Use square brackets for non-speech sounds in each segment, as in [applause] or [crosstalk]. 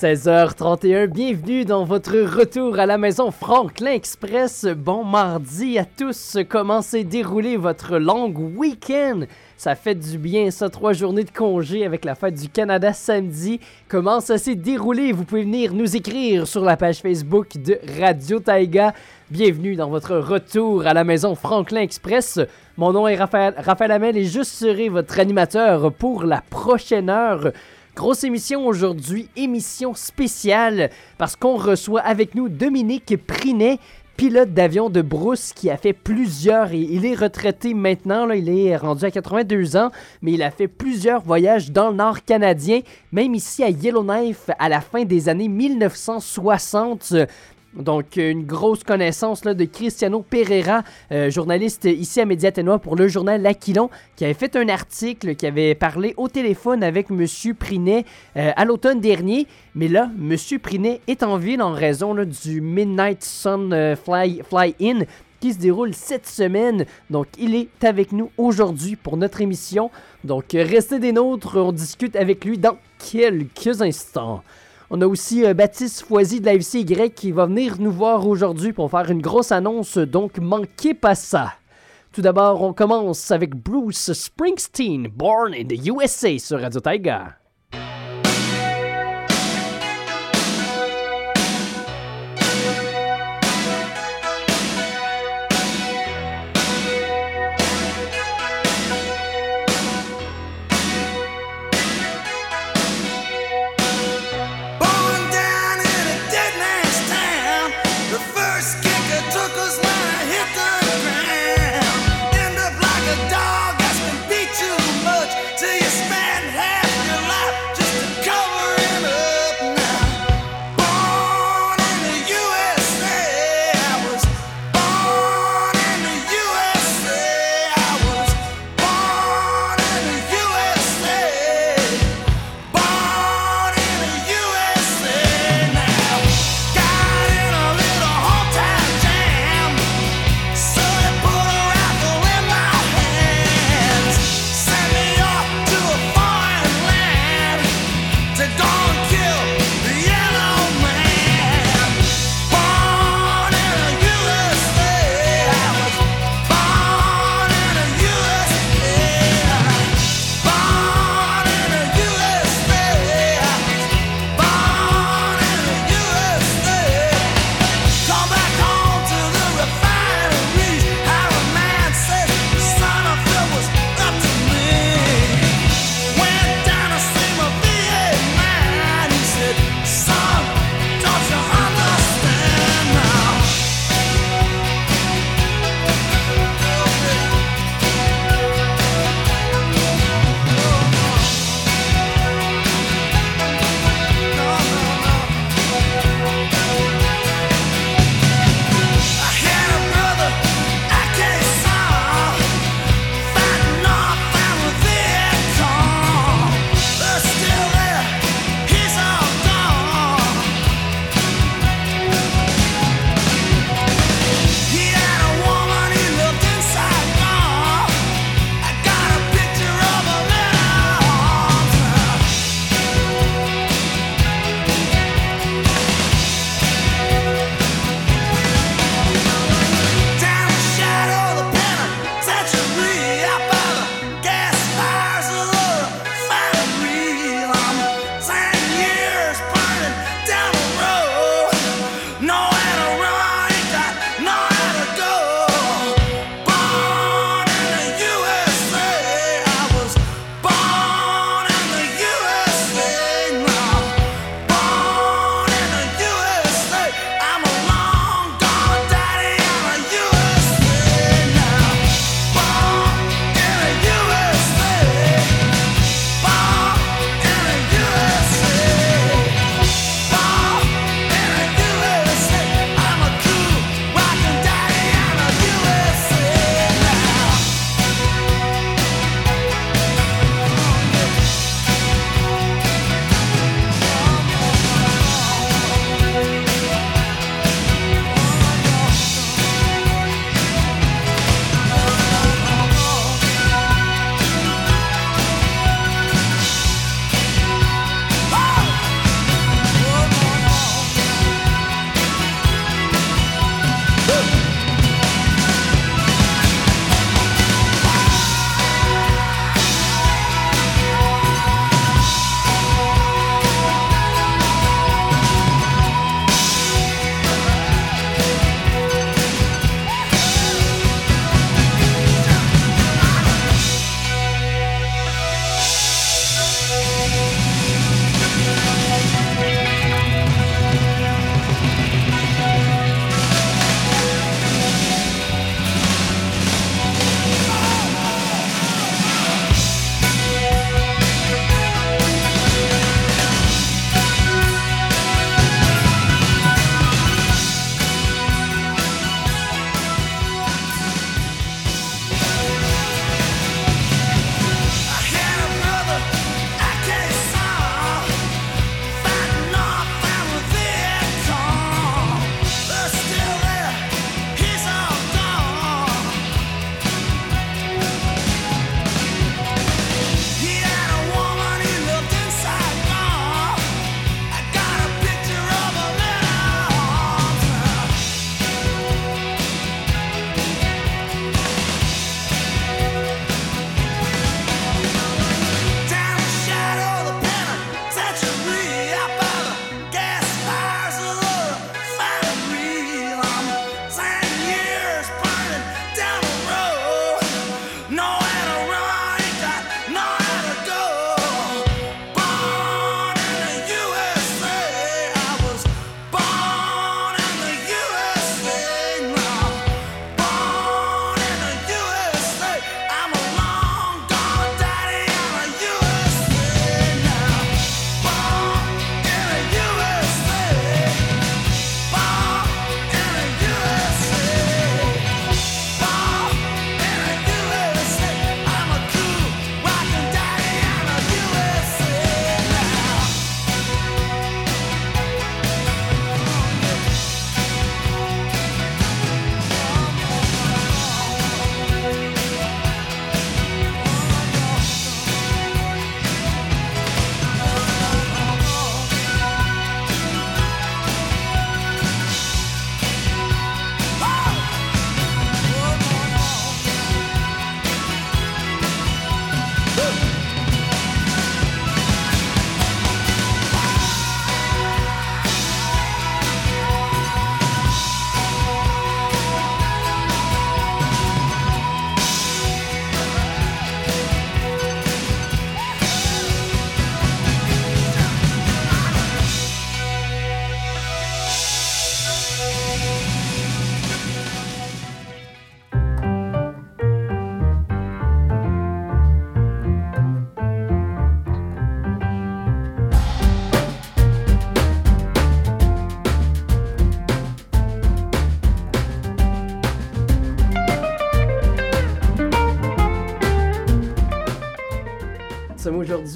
16h31, bienvenue dans votre retour à la maison Franklin Express. Bon mardi à tous. Comment s'est déroulé votre long week-end? Ça fait du bien, ça, trois journées de congé avec la fête du Canada samedi. Comment ça s'est déroulé? Vous pouvez venir nous écrire sur la page Facebook de Radio Taiga. Bienvenue dans votre retour à la maison Franklin Express. Mon nom est Raphaël, Raphaël Hamel et je serai votre animateur pour la prochaine heure. Grosse émission aujourd'hui, émission spéciale parce qu'on reçoit avec nous Dominique Prinet, pilote d'avion de Brousse qui a fait plusieurs, et il est retraité maintenant, il est rendu à 82 ans, mais il a fait plusieurs voyages dans le nord canadien, même ici à Yellowknife à la fin des années 1960. Donc, une grosse connaissance là, de Cristiano Pereira, euh, journaliste ici à Médiatenois pour le journal L'Aquilon, qui avait fait un article, qui avait parlé au téléphone avec M. Prinet euh, à l'automne dernier. Mais là, M. Prinet est en ville en raison du Midnight Sun euh, Fly, Fly In qui se déroule cette semaine. Donc, il est avec nous aujourd'hui pour notre émission. Donc, restez des nôtres, on discute avec lui dans quelques instants. On a aussi euh, Baptiste Foisy de la FCY qui va venir nous voir aujourd'hui pour faire une grosse annonce, donc manquez pas ça. Tout d'abord, on commence avec Bruce Springsteen, Born in the USA sur Radio Taiga.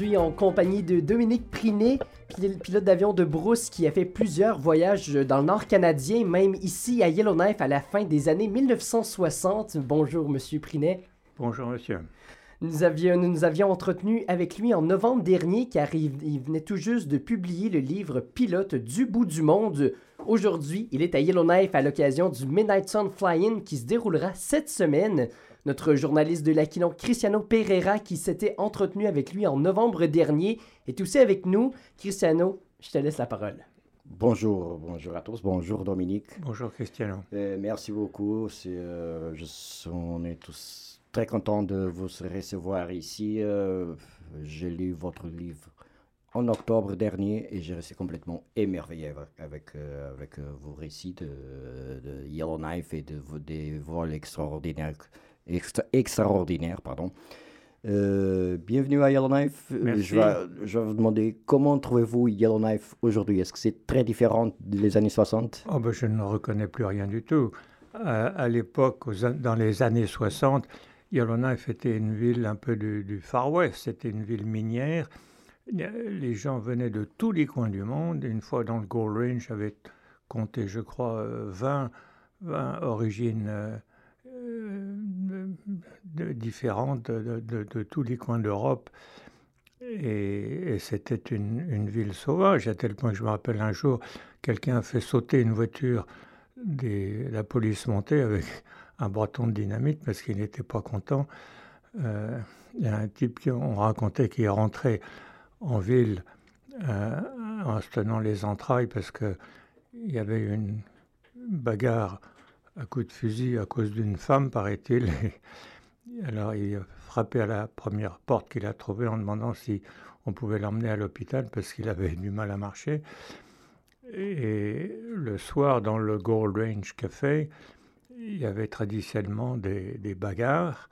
Aujourd'hui en compagnie de Dominique Prinet, pil- pilote d'avion de Brousse qui a fait plusieurs voyages dans le nord canadien, même ici à Yellowknife à la fin des années 1960. Bonjour, monsieur Prinet. Bonjour monsieur. Nous avions, nous nous avions entretenu avec lui en novembre dernier car il, il venait tout juste de publier le livre Pilote du bout du monde. Aujourd'hui, il est à Yellowknife à l'occasion du Midnight Sun Fly-In qui se déroulera cette semaine. Notre journaliste de l'Aquilon, Cristiano Pereira, qui s'était entretenu avec lui en novembre dernier, est aussi avec nous. Cristiano, je te laisse la parole. Bonjour, bonjour à tous, bonjour Dominique. Bonjour Cristiano. Euh, merci beaucoup. C'est, euh, je- on est tous très contents de vous recevoir ici. Euh, J'ai lu votre livre en octobre dernier et j'ai resté complètement émerveillé avec, avec, euh, avec, vos récits de, de Yellowknife et de, vos- des vols extraordinaires. Extra- extraordinaires pardon. Euh, bienvenue à Yellowknife. Euh, Merci. Je vais, je vais vous demander comment trouvez-vous Yellowknife aujourd'hui? Est-ce que c'est très différent des années 60 Oh ben, je ne reconnais plus rien du tout. Euh, à l'époque, dans les années 60, Yellowknife était une ville un peu du, du Far West. C'était une ville minière. Les gens venaient de tous les coins du monde. Une fois dans le Gold Range, j'avais compté, je crois, euh, 20, 20 origines euh, différentes de, tous les coins d'Europe. Et, c'était une, ville sauvage, à tel point que je me rappelle un jour, quelqu'un a fait sauter une voiture, la police montée avec un bâton de dynamite parce qu'il n'était pas content. Euh, Il y a un type qui on racontait qui est rentré en ville euh, en se tenant les entrailles parce que il y avait une bagarre à coups de fusil à cause d'une femme, paraît-il. Alors il a frappé à la première porte qu'il a trouvée en demandant si on pouvait l'emmener à l'hôpital parce qu'il avait du mal à marcher. Et le soir, dans le Gold Range Café, il y avait traditionnellement des, bagarres.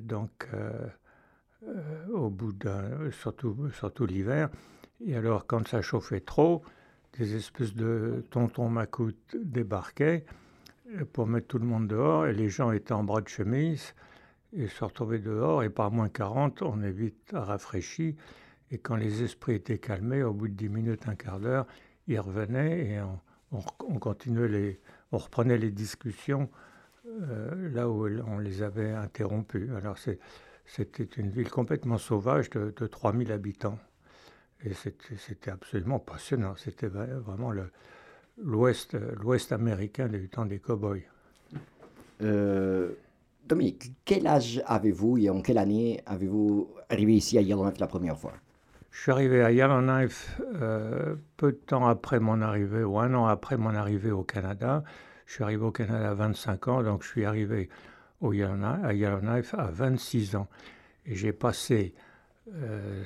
Donc, euh, euh, au bout d'un, surtout, surtout l'hiver. Et alors, quand ça chauffait trop, des espèces de tontons macoutes débarquaient pour mettre tout le monde dehors. Et les gens étaient en bras de chemise et se retrouvaient dehors. Et par moins 40, on est vite rafraîchi. Et quand les esprits étaient calmés, au bout de 10 minutes, un quart d'heure, ils revenaient et on, on, on continuait les, on reprenait les discussions euh, là où on les avait interrompues. Alors c'était une ville complètement sauvage de, de 3000 habitants. Et c'était absolument passionnant. C'était vra- vraiment le- l'ouest l'ouest américain du temps des cow-boys. Euh, Dominique, quel âge avez-vous et en quelle année avez-vous arrivé ici à Yellowknife la première fois? Je suis arrivé à Yellowknife euh, peu de temps après mon arrivée, ou un an après mon arrivée au Canada. Je suis arrivé au Canada à 25 ans, donc je suis arrivé au Yellowknife, à Yellowknife à 26 ans. Et j'ai passé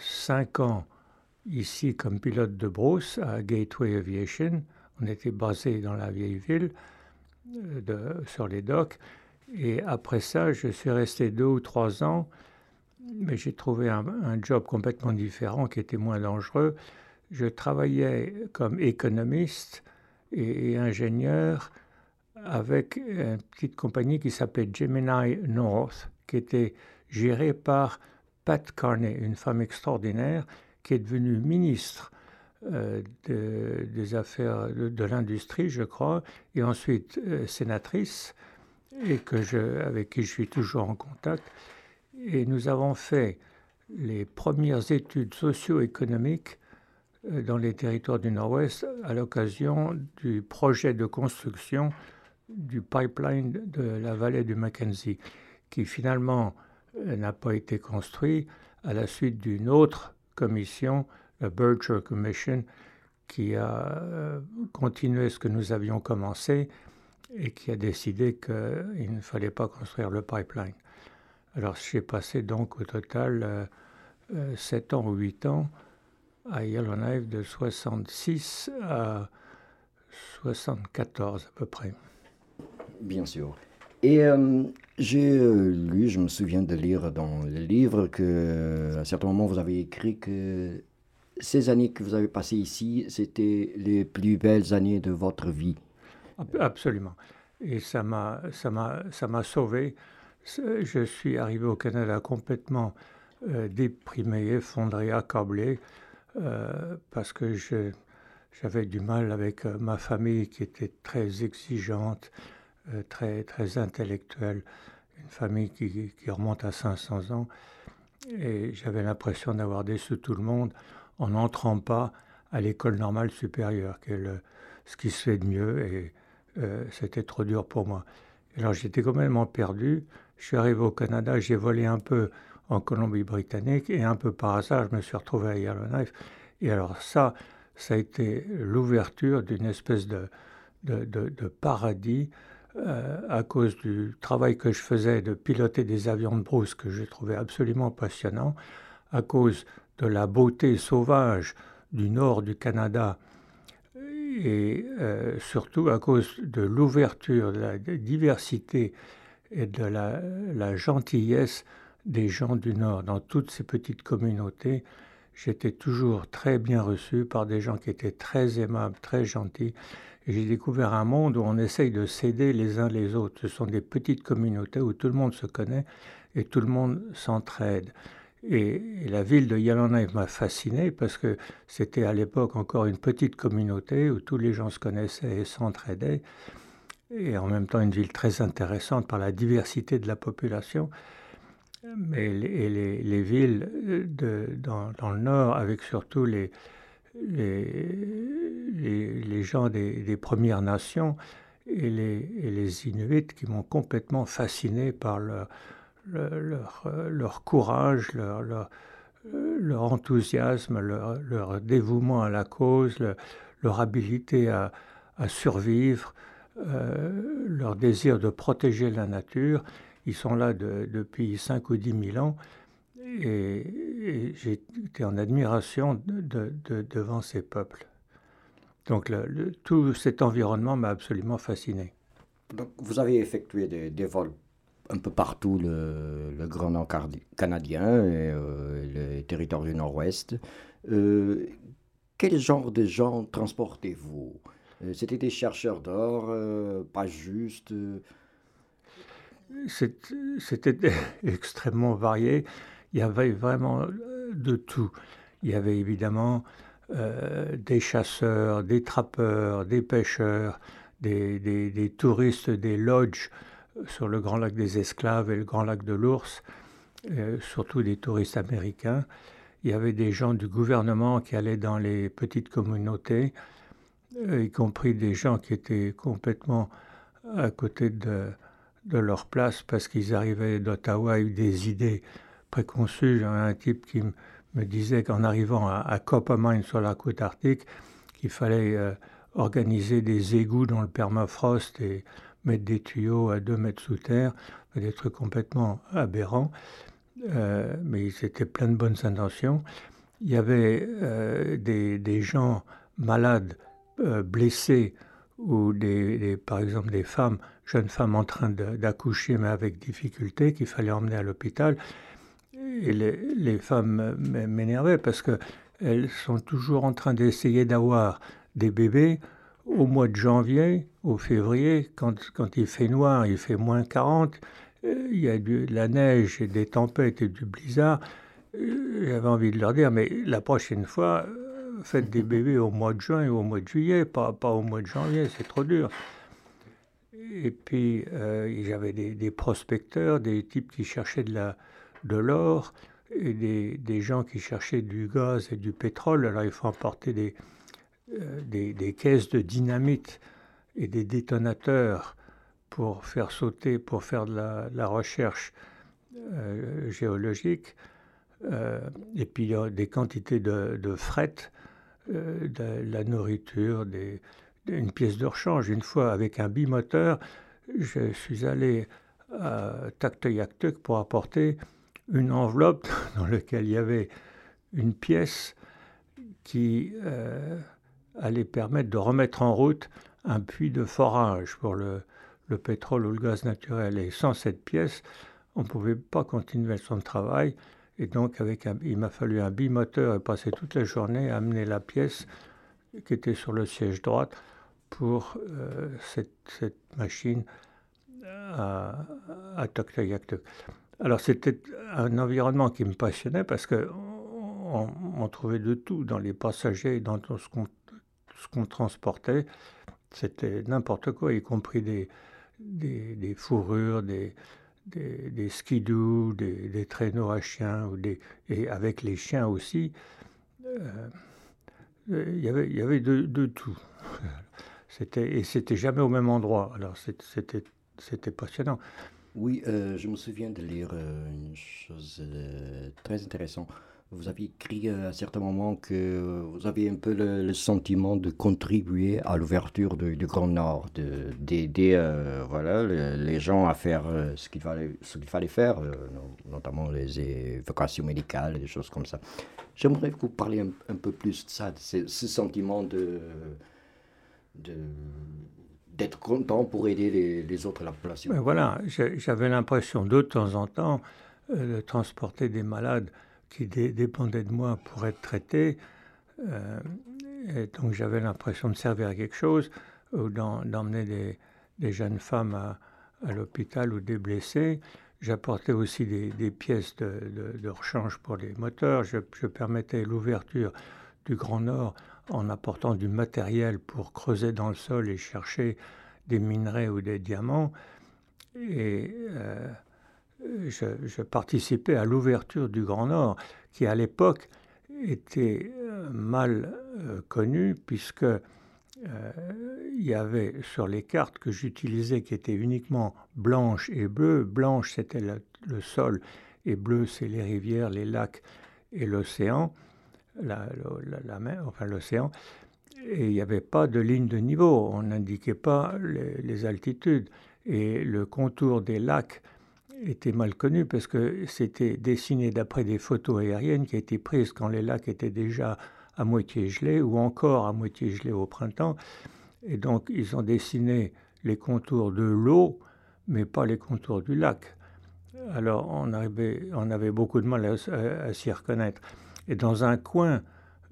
5 ans ici comme pilote de brousse à Gateway Aviation. On était basé dans la vieille ville, euh, sur les docks. Et après ça, je suis resté deux ou trois ans mais j'ai trouvé un, un job complètement différent qui était moins dangereux. Je travaillais comme économiste et, et ingénieur avec une petite compagnie qui s'appelait Gemini North, qui était gérée par Pat Carney, une femme extraordinaire qui est devenue ministre euh, de- des affaires de, l'industrie, je crois, et ensuite euh, sénatrice, et que je, avec qui je suis toujours en contact. Et nous avons fait les premières études socio-économiques euh, dans les territoires du Nord-Ouest à l'occasion du projet de construction du pipeline de la vallée du Mackenzie, qui finalement n'a pas été construit à la suite d'une autre commission, Berger Commission, qui a euh, continué ce que nous avions commencé et qui a décidé qu'il ne fallait pas construire le pipeline. Alors j'ai passé donc au total euh, 7 ans ou 8 ans à Yellowknife de 66 à 74 à peu près. Bien sûr. Et euh, j'ai euh, lu, je me souviens de lire dans le livre que à un certain moment vous avez écrit que ces années que vous avez passées ici, c'était les plus belles années de votre vie. Ab- Absolument. Et ça m'a, ça m'a, ça m'a sauvé. Je suis arrivé au Canada complètement euh, déprimé, effondré, accablé, euh, parce que j'avais du mal avec euh, ma famille qui était très exigeante, euh, très, très intellectuelle, une famille qui remonte à 500 ans, et j'avais l'impression d'avoir déçu tout le monde en n'entrant pas à l'école normale supérieure, le- ce qui se fait de mieux, et euh, c'était trop dur pour moi. Alors j'étais complètement perdu. Je suis arrivé au Canada, j'ai volé un peu en Colombie-Britannique et un peu par hasard, je me suis retrouvé à Yellowknife. Et alors ça, ça a été l'ouverture d'une espèce de, de, paradis euh, à cause du travail que je faisais de piloter des avions de brousse que je trouvais absolument passionnant, à cause de la beauté sauvage du nord du Canada et euh, surtout à cause de l'ouverture, de la diversité et de la, la gentillesse des gens du Nord. Dans toutes ces petites communautés, j'étais toujours très bien reçu par des gens qui étaient très aimables, très gentils. J'ai découvert un monde où on essaye de s'aider les uns les autres. Ce sont des petites communautés où tout le monde se connaît et tout le monde s'entraide. Et, la ville de Yellowknife m'a fasciné parce que c'était à l'époque encore une petite communauté où tous les gens se connaissaient et s'entraidaient. Et en même temps une ville très intéressante par la diversité de la population. Mais les, villes dans, le nord, avec surtout les, gens des, Premières Nations et les Inuits qui m'ont complètement fasciné par leur, euh, leur courage, leur, euh, enthousiasme, leur, dévouement à la cause, leur, habilité à, survivre, euh, leur désir de protéger la nature. Ils sont là de- depuis 5 ou 10 000 ans et, et j'étais en admiration de- de- de- devant ces peuples. Donc tout cet environnement m'a absolument fasciné. Donc, vous avez effectué des vols un peu partout le, Grand Nord canadien et euh, les territoires du Nord-Ouest. Euh, quel genre de gens transportez-vous? Euh, C'était des chercheurs d'or, pas juste. C'était [laughs] extrêmement varié. Il y avait vraiment de tout. Il y avait évidemment des chasseurs, des trappeurs, des pêcheurs, des, des- touristes des lodges sur le Grand Lac des Esclaves et le Grand Lac de l'Ours, euh, surtout des touristes américains. Il y avait des gens du gouvernement qui allaient dans les petites communautés, euh, y compris des gens qui étaient complètement à côté de, de leur place parce qu'ils arrivaient d'Ottawa avec des idées préconçues. J'en ai un type qui me disait qu'en arrivant à, à Coppermine sur la côte arctique, qu'il fallait euh, organiser des égouts dans le permafrost et mettre des tuyaux à deux mètres sous terre, des trucs complètement aberrants. Euh, mais c'était plein de bonnes intentions. Il y avait euh, des, des gens malades, euh, blessés, ou des, par exemple des femmes, jeunes femmes en train d'accoucher mais avec difficulté, qu'il fallait emmener à l'hôpital. Et les, les femmes m'énervaient parce qu'elles sont toujours en train d'essayer d'avoir des bébés au mois de janvier, au février, quand, quand il fait noir, il fait moins 40, euh, il y a de la neige et des tempêtes et du blizzard. Euh, J'avais envie de leur dire, mais la prochaine fois, euh, faites des bébés au mois de juin ou au mois de juillet, pas, pas au mois de janvier, c'est trop dur. Et puis, j'avais des, des prospecteurs, des types qui cherchaient de la- de l'or et des, des gens qui cherchaient du gaz et du pétrole. Alors, il faut emporter des, des, des caisses de dynamite et des détonateurs pour faire sauter, pour faire de la, recherche euh, géologique. Euh, et puis, des quantités de, fret, euh, de la nourriture, des, une pièce de rechange. Une fois, avec un bimoteur, je suis allé à Taktoyaktuk pour apporter une enveloppe [laughs] dans laquelle il y avait une pièce qui euh, allait permettre de remettre en route un puits de forage pour le, le pétrole ou le gaz naturel. Et sans cette pièce, on ne pouvait pas continuer son travail. Et donc, avec un- il m'a fallu un bimoteur et passer toute la journée à amener la pièce qui était sur le siège droite pour euh, cette, machine à, à Toktayak. Alors c'était un environnement qui me passionnait parce que on, on trouvait de tout dans les passagers, dans tout ce qu'on ce qu'on transportait. C'était n'importe quoi, y compris des, des, fourrures, des, des, des skidoo, des, des traîneaux à chiens, ou des, et avec les chiens aussi. Euh, il y avait, y avait de, de tout. [laughs] C'était, et c'était jamais au même endroit. Alors c'était, c'était passionnant. Oui, euh, je me souviens de lire euh, une chose euh, très intéressante. Vous avez écrit euh, à un certain moment que vous avez un peu le, sentiment de contribuer à l'ouverture du, Grand Nord, de- d'aider euh, voilà, le- les gens à faire euh, ce qu'il fallait, ce fallait faire, no- notamment les évacuations médicales, des choses comme ça. J'aimerais que vous parliez un, peu plus de ça, de ce, sentiment de, de, d'être content pour aider les, autres, la population. Mais voilà, j'avais l'impression de temps en temps de transporter des malades qui dé- dépendaient de moi pour être traités. Euh, donc j'avais l'impression de servir à quelque chose ou d'emmener des, jeunes femmes à, l'hôpital ou des blessés. J'apportais aussi des, pièces de, rechange pour les moteurs. Je, je permettais l'ouverture du Grand Nord en apportant du matériel pour creuser dans le sol et chercher des minerais ou des diamants. Et euh, je, participais à l'ouverture du Grand Nord, qui à l'époque était euh, mal euh, connu, puisque euh, il y avait sur les cartes que j'utilisais, qui étaient uniquement blanches et bleues, blanche c'était le, sol, et bleu c'est les rivières, les lacs et l'océan, la, mer, enfin l'océan, et il n'y avait pas de ligne de niveau, on n'indiquait pas les altitudes. Et le contour des lacs était mal connu parce que c'était dessiné d'après des photos aériennes qui étaient prises quand les lacs étaient déjà à moitié gelés ou encore à moitié gelés au printemps. Et donc ils ont dessiné les contours de l'eau, mais pas les contours du lac. Alors on, avait beaucoup de mal à s'y reconnaître. Et dans un coin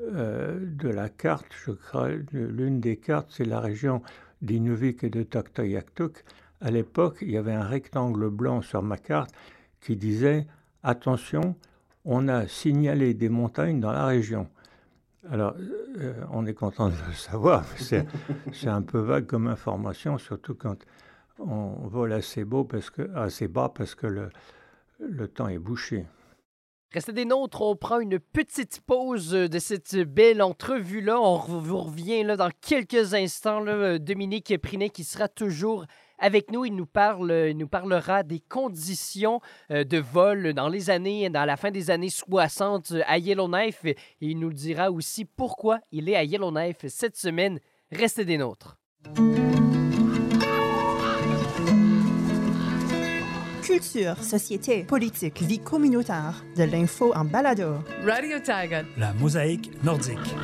euh, de la carte, je crois, l'une des cartes, c'est la région d'Inuvik et de Toktoyaktuk. À l'époque, il y avait un rectangle blanc sur ma carte qui disait Attention, on a signalé des montagnes dans la région. Alors, euh, on est content de le savoir, mais [laughs] c'est, un peu vague comme information, surtout quand on vole assez, beau parce que, assez bas parce que le, le temps est bouché. Restez des nôtres, on prend une petite pause de cette belle entrevue-là. On vous revient là, dans quelques instants. Là, Dominique Prinet qui sera toujours avec nous. Il nous, parle, il nous parlera des conditions euh, de vol dans les années, dans la fin des années 60 euh, à Yellowknife. Et il nous dira aussi pourquoi il est à Yellowknife cette semaine. Restez des nôtres. Culture, société, politique, vie communautaire, de l'info en balado. Radio Tiger. La mosaïque nordique.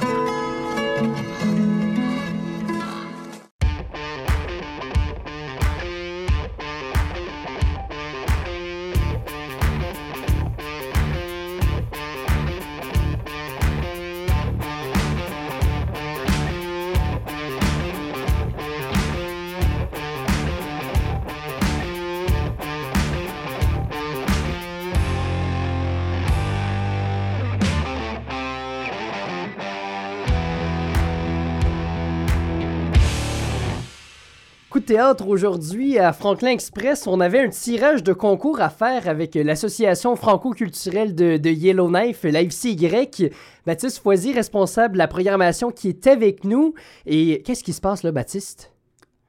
Théâtre aujourd'hui à Franklin Express. On avait un tirage de concours à faire avec l'association franco-culturelle de, de Yellowknife, la FCY. Baptiste Foisy, responsable de la programmation, qui est avec nous. Et qu'est-ce qui se passe là, Baptiste?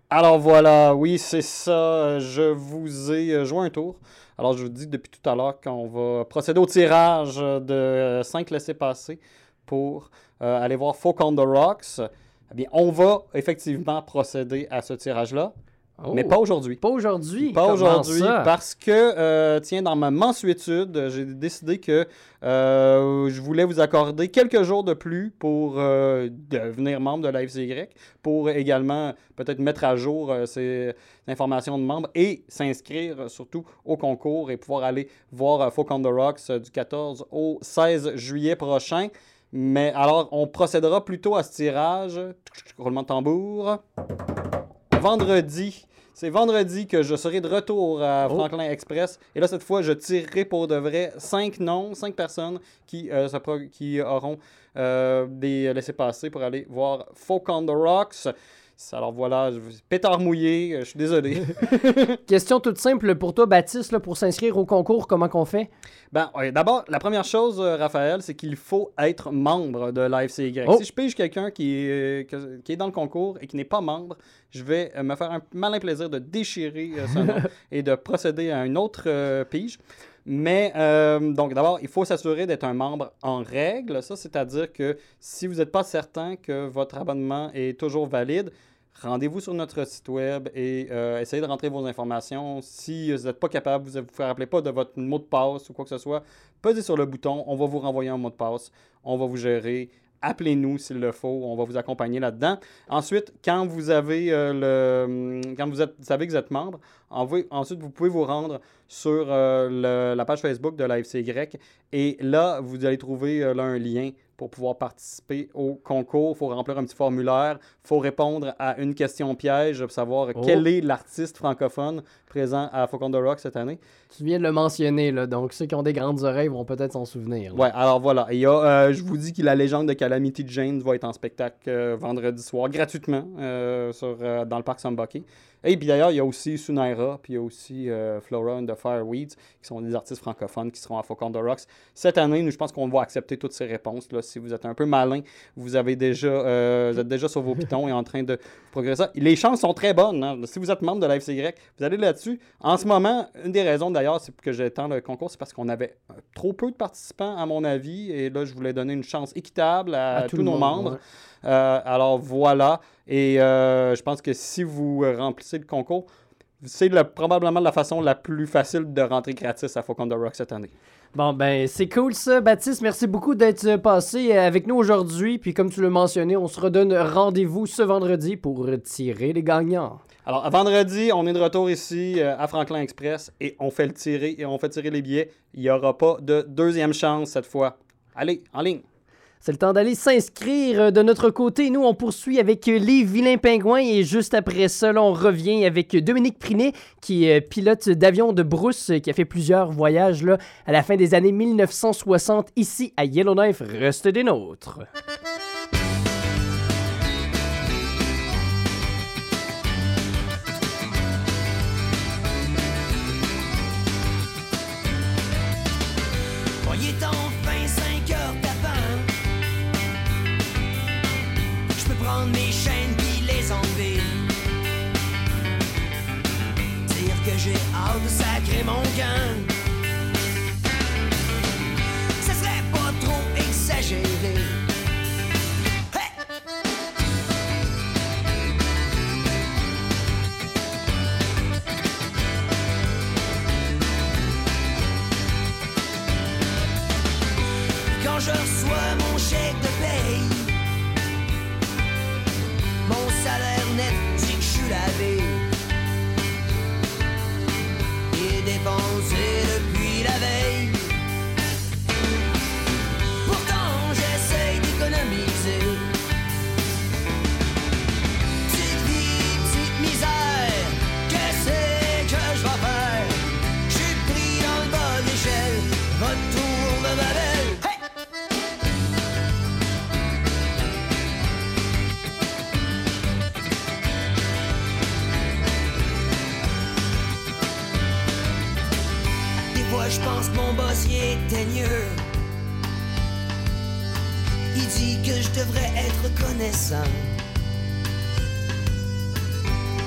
Alors voilà, oui, c'est ça. Je vous ai euh, joué un tour. Alors je vous dis depuis tout à l'heure qu'on va procéder au tirage de 5 laissés-passer pour euh, aller voir Folk on the Rocks. Eh bien, on va effectivement procéder à ce tirage-là, Oh, mais pas aujourd'hui. Pas aujourd'hui? Pas aujourd'hui, parce que, euh, tiens, dans ma mensuétude, j'ai décidé que euh, je voulais vous accorder quelques jours de plus pour euh, devenir membre de la FCY, pour également peut-être mettre à jour ces informations de membres et s'inscrire surtout au concours et pouvoir aller voir Folk on the Rocks du 14 au 16 juillet prochain. Mais alors, on procédera plutôt à ce tirage. Roulement de tambour vendredi C'est vendredi que je serai de retour à Oh. Franklin Express. Et là, cette fois, je tirerai pour de vrai cinq noms, cinq personnes qui, euh, se pro- qui auront euh, des laissés-passer pour aller voir Folk on the Rocks. Alors voilà, je- pétard mouillé, euh, je suis désolé. [laughs] Question toute simple pour toi, Baptiste, là, pour s'inscrire au concours, comment qu'on fait? Ben, ouais, d'abord, la première chose, euh, Raphaël, c'est qu'il faut être membre de l'AFCY. Oh. Si je pige quelqu'un qui, est, euh, qui est dans le concours et qui n'est pas membre, je vais me faire un malin plaisir de déchirer euh, nom [laughs] et de procéder à une autre euh, pige. Mais, euh, donc, d'abord, il faut s'assurer d'être un membre en règle. Ça, c'est-à-dire que si vous n'êtes pas certain que votre abonnement est toujours valide, rendez-vous sur notre site web et euh, essayez de rentrer vos informations. Si vous n'êtes pas capable, vous ne vous rappelez pas de votre mot de passe ou quoi que ce soit, pesez sur le bouton, on va vous renvoyer un mot de passe, on va vous gérer. Appelez-nous s'il le faut, on va vous accompagner là-dedans. Ensuite, quand vous avez euh, le, quand vous, êtes, savez que vous êtes membre, ensuite vous pouvez vous rendre sur euh, la page Facebook de la FCY et là vous allez trouver là, un lien pour pouvoir participer au concours. Il faut remplir un petit formulaire, il faut répondre à une question piège pour savoir Oh. quel est l'artiste francophone présent à Folk on the Rock cette année. Tu viens de le mentionner, là, donc ceux qui ont des grandes oreilles vont peut-être s'en souvenir. là. Ouais, alors voilà. Il y a, euh, je vous dis que la légende de Calamity Jane va être en spectacle euh, vendredi soir, gratuitement, euh, sur, euh, dans le parc Sambaki. Et puis d'ailleurs, il y a aussi Sunaira, puis il y a aussi euh, Flora and the Fireweeds, qui sont des artistes francophones qui seront à Folk on the Rocks. Cette année, nous, je pense qu'on va accepter toutes ces réponses. Là. Si vous êtes un peu malin, vous, avez déjà, euh, vous êtes déjà sur vos pitons et en train de progresser. Les chances sont très bonnes. hein. Si vous êtes membre de la FCY, vous allez là-dessus. En ce moment, une des raisons d'ailleurs, c'est que j'ai tant le concours, c'est parce qu'on avait euh, trop peu de participants, à mon avis. Et là, je voulais donner une chance équitable à, tous nos monde, membres. ouais. Euh, alors voilà. Et euh, je pense que si vous remplissez le concours, c'est le- probablement la façon la plus facile de rentrer gratis à Folk on the Rock cette année. Bon, ben, c'est cool ça, Baptiste. Merci beaucoup d'être euh, passé euh, avec nous aujourd'hui. Puis, comme tu l'as mentionné, on se redonne rendez-vous ce vendredi pour tirer les gagnants. Alors, vendredi, on est de retour ici euh, à Franklin Express et on fait le tirer et on fait tirer les billets. Il n'y aura pas de deuxième chance cette fois. Allez, en ligne. C'est le temps d'aller s'inscrire euh, de notre côté. Nous, on poursuit avec euh, les vilains pingouins et juste après ça, on revient avec Dominique Prinet, qui est euh, pilote d'avion de brousse, qui a fait plusieurs voyages là, à la fin des années 1960 ici à Yellowknife. Reste des nôtres. Bon, il est enfin 5 heures prendre mes chaînes puis les enlever. Dire que j'ai hâte de sacrer mon camp. Ça serait pas trop exagéré. Net dit que je suis lavé. Et dépensé depuis Il dit que je devrais être reconnaissant.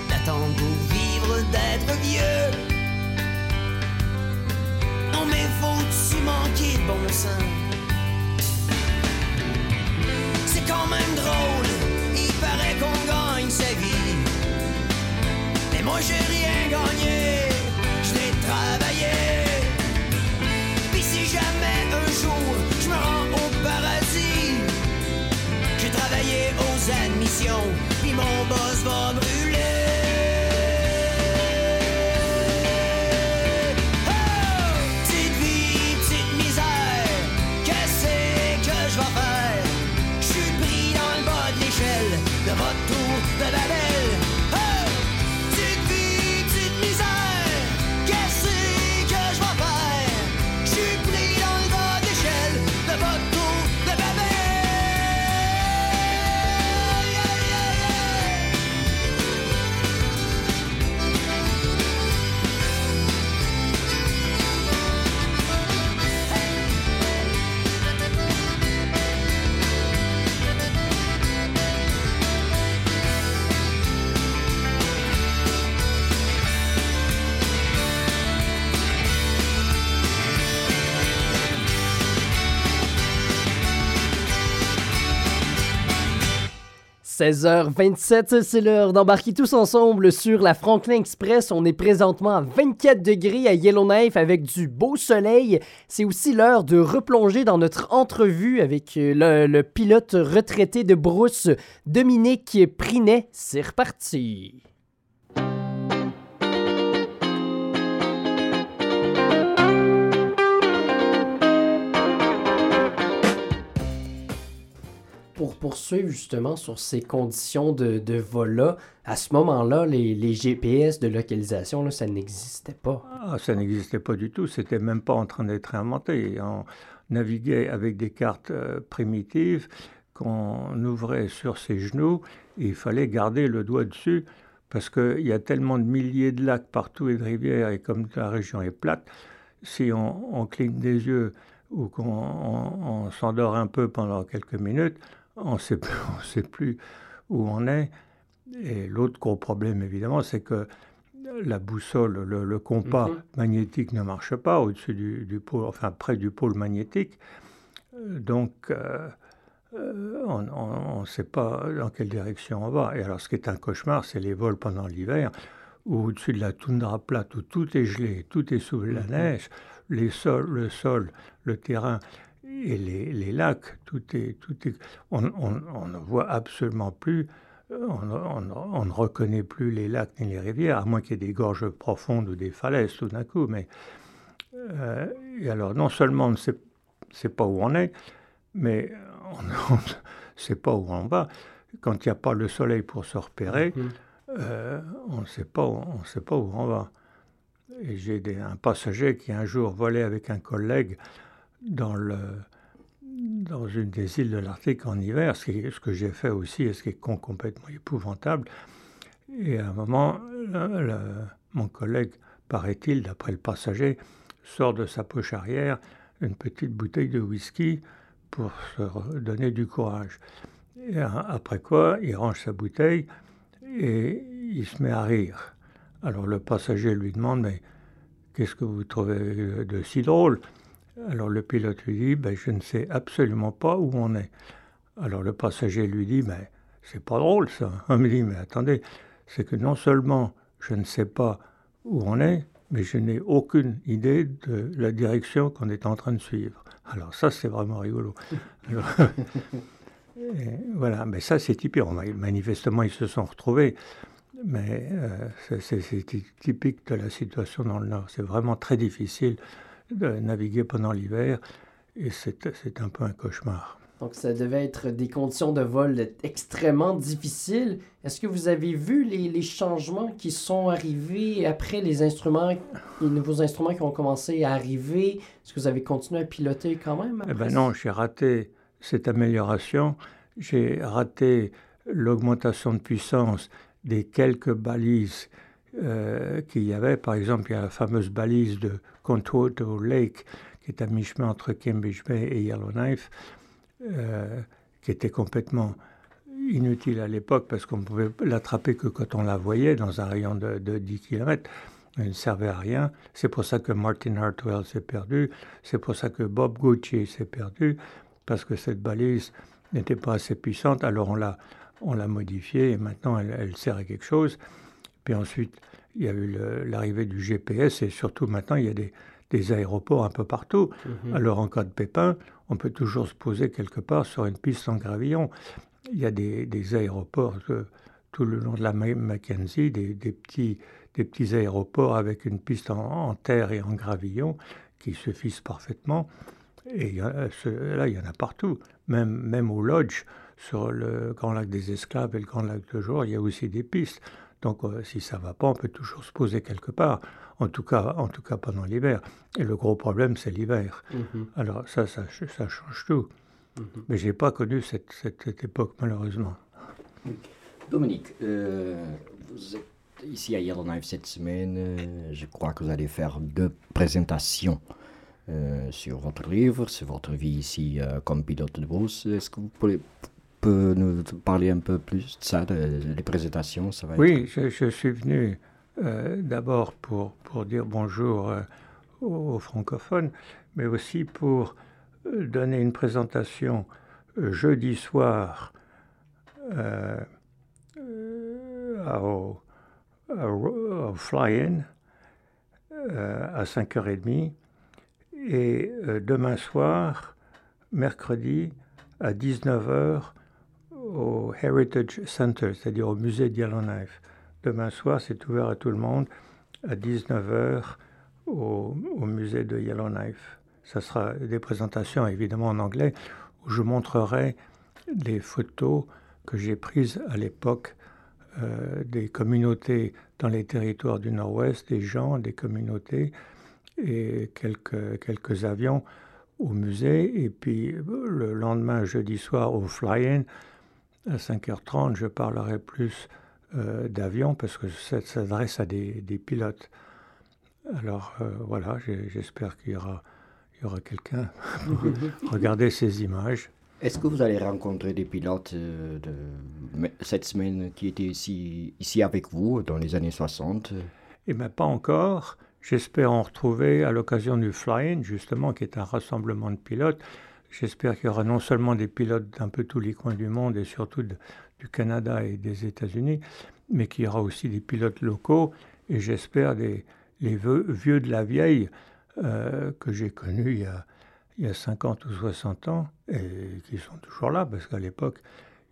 D'attendre pour vivre, d'être vieux. Non, mais faut-tu manquer de bon sens? C'est quand même drôle, il paraît qu'on gagne sa vie. Mais moi j'ai rien gagné, je l'ai travaillé. Admissions, puis mon boss va brûler. 16h27, c'est l'heure d'embarquer tous ensemble sur la Franklin Express. On est présentement à 24 degrés à Yellowknife avec du beau soleil. C'est aussi l'heure de replonger dans notre entrevue avec euh, le, pilote retraité de brousse, Dominique Prinet. C'est reparti. Pour poursuivre justement sur ces conditions de, de vol-là, à ce moment-là, les, les GPS de localisation, là, ça n'existait pas. Ah, ça n'existait pas du tout. C'était même pas en train d'être inventé. On naviguait avec des cartes euh, primitives qu'on ouvrait sur ses genoux il fallait garder le doigt dessus parce qu'il y a tellement de milliers de lacs partout et de rivières et comme la région est plate, si on, on cligne des yeux ou qu'on on, on s'endort un peu pendant quelques minutes, on ne sait, [laughs] sait plus où on est. Et l'autre gros problème, évidemment, c'est que la boussole, le, le compas Mhm. magnétique ne marche pas au-dessus du, du pôle, enfin près du pôle magnétique. Euh, Donc, euh, euh, on ne sait pas dans quelle direction on va. Et alors, ce qui est un cauchemar, c'est les vols pendant l'hiver, où au-dessus de la toundra plate, où tout est gelé, tout est sous la Mhm. neige, les sols, le sol, le terrain et les, les lacs, tout est, tout est, on, on- on ne voit absolument plus, euh, on, on- ne reconnaît plus les lacs ni les rivières, à moins qu'il y ait des gorges profondes ou des falaises tout d'un coup. Mais euh, et alors, non seulement on ne sait, sait pas où on est, mais on ne [laughs] sait pas où on va. Quand il n'y a pas le soleil pour se repérer, Mhm. euh, on ne sait pas, où- on ne sait pas où on va. Et j'ai un passager qui un jour volait avec un collègue dans, une des îles de l'Arctique en hiver, ce, que j'ai fait aussi et ce qui est com- complètement épouvantable. Et à un moment, mon collègue, paraît-il, d'après le passager, sort de sa poche arrière une petite bouteille de whisky pour se donner du courage. Et après quoi, il range sa bouteille et il se met à rire. Alors le passager lui demande, mais qu'est-ce que vous trouvez de si drôle? Alors le pilote lui dit, ben, je ne sais absolument pas où on est. Alors le passager lui dit, mais c'est pas drôle ça. [laughs] On me dit, mais attendez, c'est que non seulement je ne sais pas où on est, mais je n'ai aucune idée de la direction qu'on est en train de suivre. Alors ça, c'est vraiment rigolo. [laughs] Alors, [laughs] voilà, mais ça, c'est typique. Manifestement, ils se sont retrouvés. Mais euh, c'est- c'est c'est ty- typique de la situation dans le Nord. C'est vraiment très difficile de naviguer pendant l'hiver et c'est un peu un cauchemar. Donc, ça devait être des conditions de vol extrêmement difficiles. Est-ce que vous avez vu les, les changements qui sont arrivés après les instruments, les nouveaux instruments qui ont commencé à arriver? Est-ce que vous avez continué à piloter quand même? Eh ben non, j'ai raté cette amélioration. J'ai raté l'augmentation de puissance des quelques balises euh, qu'il y avait. Par exemple, il y a la fameuse balise de Contourto Lake qui est à mi-chemin entre Cambridge Bay et Yellowknife, euh, qui était complètement inutile à l'époque parce qu'on pouvait l'attraper que quand on la voyait dans un rayon de, de 10 km. Elle ne servait à rien. C'est pour ça que Martin Hartwell s'est perdu. C'est pour ça que Bob Gucci s'est perdu, parce que cette balise n'était pas assez puissante. Alors on l'a, on l'a modifiée et maintenant elle, elle sert à quelque chose. Puis ensuite, il y a eu l'arrivée du GPS et surtout maintenant, il y a des, des aéroports un peu partout. Mhm. Alors en cas de pépin, on peut toujours se poser quelque part sur une piste en gravillon. Il y a des, des aéroports euh, tout le long de la Ma- Mackenzie, des, des petits, des petits aéroports avec une piste en, en terre et en gravillon qui suffisent parfaitement. Et ce- là, il y en a partout. Même, même au Lodge, sur le Grand Lac des Esclaves et le Grand Lac de Jour, il y a aussi des pistes. Donc, euh, si ça ne va pas, on peut toujours se poser quelque part. En tout cas, en tout cas pendant l'hiver. Et le gros problème, c'est l'hiver. Mhm. Alors ça, ça, ch- ça change tout. Mhm. Mais je n'ai pas connu cette, cette- cette époque, malheureusement. Dominique, euh, vous êtes ici à Yellowknife cette semaine. euh, je crois que vous allez faire deux présentations euh, sur votre livre, sur votre vie ici comme pilote de brousse. Est-ce que vous pouvez peut nous parler un peu plus de ça, de- des présentations ça va être- Oui, je, je suis venu euh, d'abord pour, pour dire bonjour euh, aux, aux francophones, mais aussi pour euh, donner une présentation euh, jeudi soir euh, euh, au, au- au fly-in à 5h30 et demain soir, mercredi, à 19h au Heritage Center, c'est-à-dire au musée de Yellowknife. Demain soir, c'est ouvert à tout le monde à 19h au, musée de Yellowknife. Ça sera des présentations évidemment en anglais où je montrerai les photos que j'ai prises à l'époque euh, des communautés dans les territoires du Nord-Ouest, des gens, des communautés et quelques, quelques avions au musée. Et puis le lendemain, jeudi soir, au fly-in, à 5h30, je parlerai plus euh, d'avions parce que ça s'adresse à des, des pilotes. Alors euh, voilà, j'espère qu'il y aura, il y aura quelqu'un pour [laughs] regarder ces images. Est-ce que vous allez rencontrer des pilotes euh, de cette semaine qui étaient ici, ici avec vous dans les années 60 Eh bien, pas encore. J'espère en retrouver à l'occasion du Fly-In, justement, qui est un rassemblement de pilotes. J'espère qu'il y aura non seulement des pilotes d'un peu tous les coins du monde et surtout du Canada et des États-Unis, mais qu'il y aura aussi des pilotes locaux et j'espère les vieux, de la vieille euh, que j'ai connus il y, a, il y a 50 ou 60 ans et qui sont toujours là parce qu'à l'époque,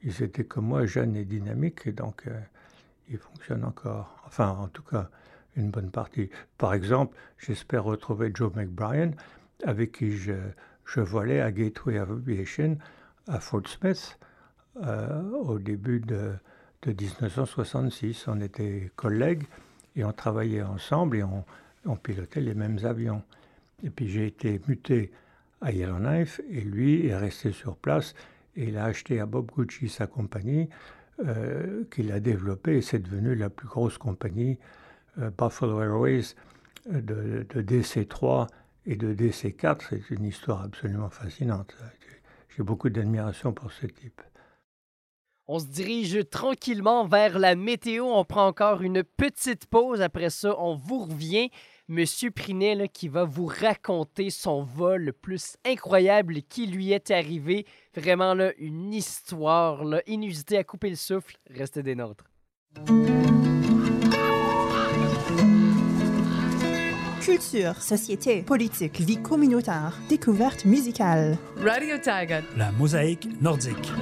ils étaient comme moi, jeunes et dynamiques et donc euh, ils fonctionnent encore. Enfin, en tout cas, une bonne partie. Par exemple, j'espère retrouver Joe McBrien, avec qui je, je volais à Gateway Aviation à Fort Smith euh, au début de, de 1966. On était collègues et on travaillait ensemble et on, pilotait les mêmes avions. Et puis j'ai été muté à Yellowknife et lui est resté sur place et il a acheté à Bob Gucci sa compagnie euh, qu'il a développée et c'est devenu la plus grosse compagnie euh, Buffalo Airways de DC-3 et de DC-4. C'est une histoire absolument fascinante. J'ai beaucoup d'admiration pour ce type. On se dirige tranquillement vers la météo. On prend encore une petite pause. Après ça, on vous revient. Monsieur Prinet qui va vous raconter son vol le plus incroyable qui lui est arrivé. Vraiment là, une histoire là, inusitée à couper le souffle. Restez des nôtres. Culture, société, politique, vie communautaire, découverte musicale. Radio Taiga. La mosaïque nordique.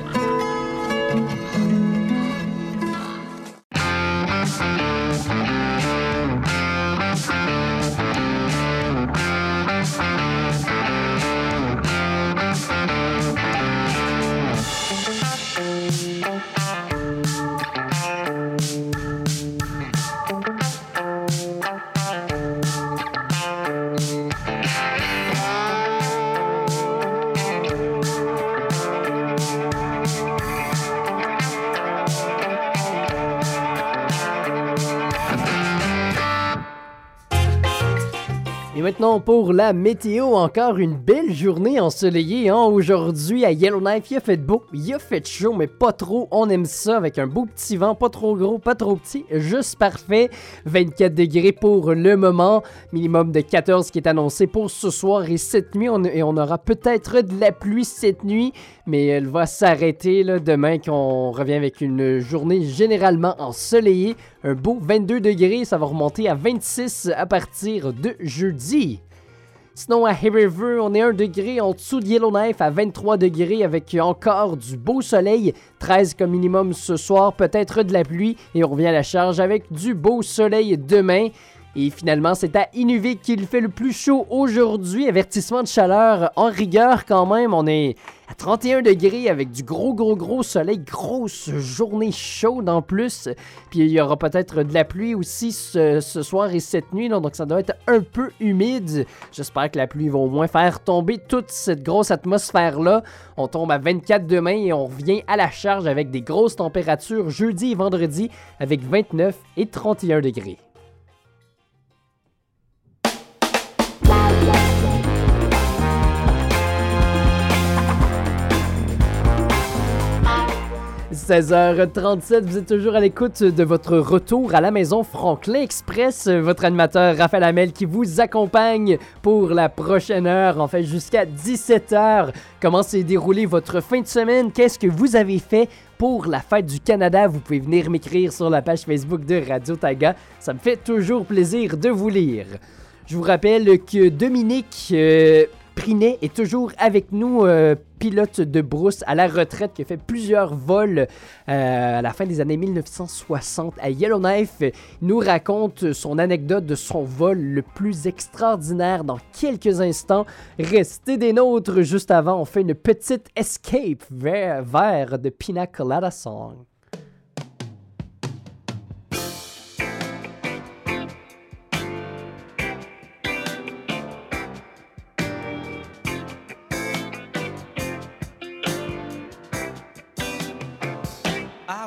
Maintenant pour la météo, encore une belle journée ensoleillée hein, aujourd'hui à Yellowknife. Il a fait beau, il a fait chaud, mais pas trop. On aime ça avec un beau petit vent, pas trop gros, pas trop petit, juste parfait. 24 degrés pour le moment, minimum de 14 qui est annoncé pour ce soir et cette nuit. On, et on aura peut-être de la pluie cette nuit, mais elle va s'arrêter demain qu'on revient avec une journée généralement ensoleillée. Un beau 22 degrés, ça va remonter à 26 à partir de jeudi. Sinon, à River, on est 1 degré en dessous de Yellowknife à 23 degrés avec encore du beau soleil. 13 comme minimum ce soir, peut-être de la pluie. Et on revient à la charge avec du beau soleil demain. Et finalement, c'est à Inuvik qu'il fait le plus chaud aujourd'hui. Avertissement de chaleur en rigueur quand même. On est à 31 degrés avec du gros, gros, gros soleil. Grosse journée chaude en plus. Puis il y aura peut-être de la pluie aussi ce, ce soir et cette nuit. donc ça doit être un peu humide. J'espère que la pluie va au moins faire tomber toute cette grosse atmosphère-là. On tombe à 24 demain et on revient à la charge avec des grosses températures jeudi et vendredi avec 29 et 31 degrés. 16h37, vous êtes toujours à l'écoute de votre retour à la maison Franklin Express. Votre animateur Raphaël Hamel qui vous accompagne pour la prochaine heure, en fait jusqu'à 17h. Comment s'est déroulée votre fin de semaine? Qu'est-ce que vous avez fait pour la fête du Canada? Vous pouvez venir m'écrire sur la page Facebook de Radio Taga. Ça me fait toujours plaisir de vous lire. Je vous rappelle que Dominique euh, Prinet est toujours avec nous, euh, pilote de brousse à la retraite qui a fait plusieurs vols euh, à la fin des années 1960 à Yellowknife. Il nous raconte son anecdote de son vol le plus extraordinaire dans quelques instants. Restez des nôtres juste avant, on fait une petite escape vers, vers The Pina Colada Song.